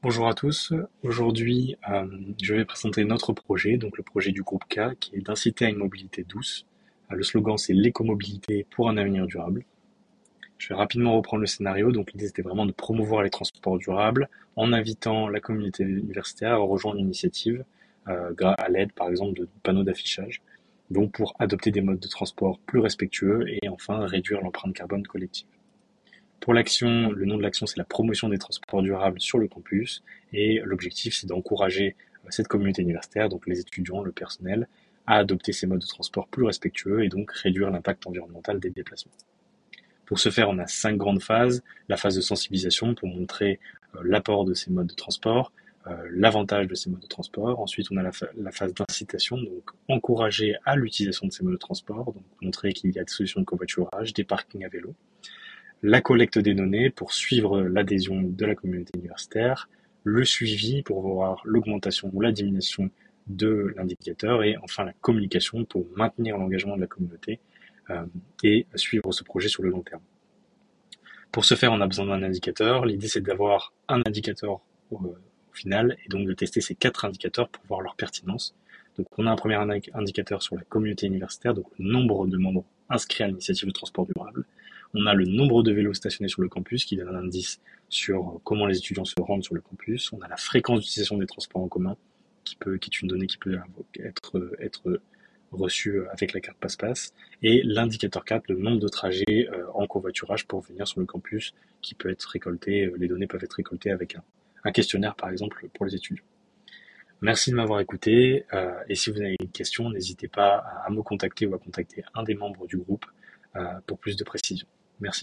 Bonjour à tous. Aujourd'hui, euh, je vais présenter notre projet, donc le projet du groupe K, qui est d'inciter à une mobilité douce. Euh, le slogan, c'est l'écomobilité pour un avenir durable. Je vais rapidement reprendre le scénario. Donc, l'idée, c'était vraiment de promouvoir les transports durables en invitant la communauté universitaire à rejoindre l'initiative euh, à l'aide, par exemple, de panneaux d'affichage. Donc, pour adopter des modes de transport plus respectueux et enfin réduire l'empreinte carbone collective. Pour l'action, le nom de l'action, c'est la promotion des transports durables sur le campus. Et l'objectif, c'est d'encourager euh, cette communauté universitaire, donc les étudiants, le personnel, à adopter ces modes de transport plus respectueux et donc réduire l'impact environnemental des déplacements. Pour ce faire, on a cinq grandes phases. La phase de sensibilisation pour montrer euh, l'apport de ces modes de transport, euh, l'avantage de ces modes de transport. Ensuite, on a la, la phase d'incitation, donc encourager à l'utilisation de ces modes de transport, donc montrer qu'il y a des solutions de covoiturage, des parkings à vélo la collecte des données pour suivre l'adhésion de la communauté universitaire, le suivi pour voir l'augmentation ou la diminution de l'indicateur et enfin la communication pour maintenir l'engagement de la communauté euh, et suivre ce projet sur le long terme. Pour ce faire, on a besoin d'un indicateur. L'idée, c'est d'avoir un indicateur au, au, final et donc de tester ces quatre indicateurs pour voir leur pertinence. Donc, on a un premier indicateur sur la communauté universitaire, donc le nombre de membres inscrits à l'initiative de transport durable. On a le nombre de vélos stationnés sur le campus qui donne un indice sur comment les étudiants se rendent sur le campus. On a la fréquence d'utilisation des transports en commun qui peut, qui est une donnée qui peut être, reçue avec la carte passe-passe. Et l'indicateur 4, le nombre de trajets euh, en covoiturage pour venir sur le campus qui peut être récolté, euh, les données peuvent être récoltées avec un, questionnaire par exemple pour les étudiants. Merci de m'avoir écouté euh, et si vous avez une question, n'hésitez pas à me contacter ou à contacter un des membres du groupe pour plus de précision.